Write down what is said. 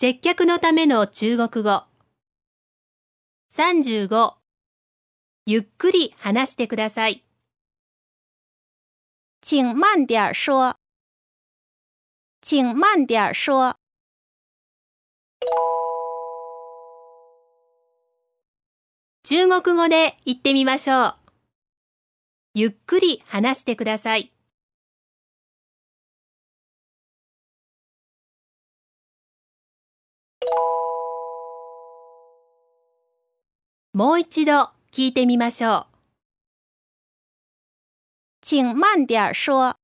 接客のための中国語。35。ゆっくり話してください。请慢点说。请慢点说。中国語で言ってみましょう。ゆっくり話してください。もう一度聞いてみましょう。请慢点说。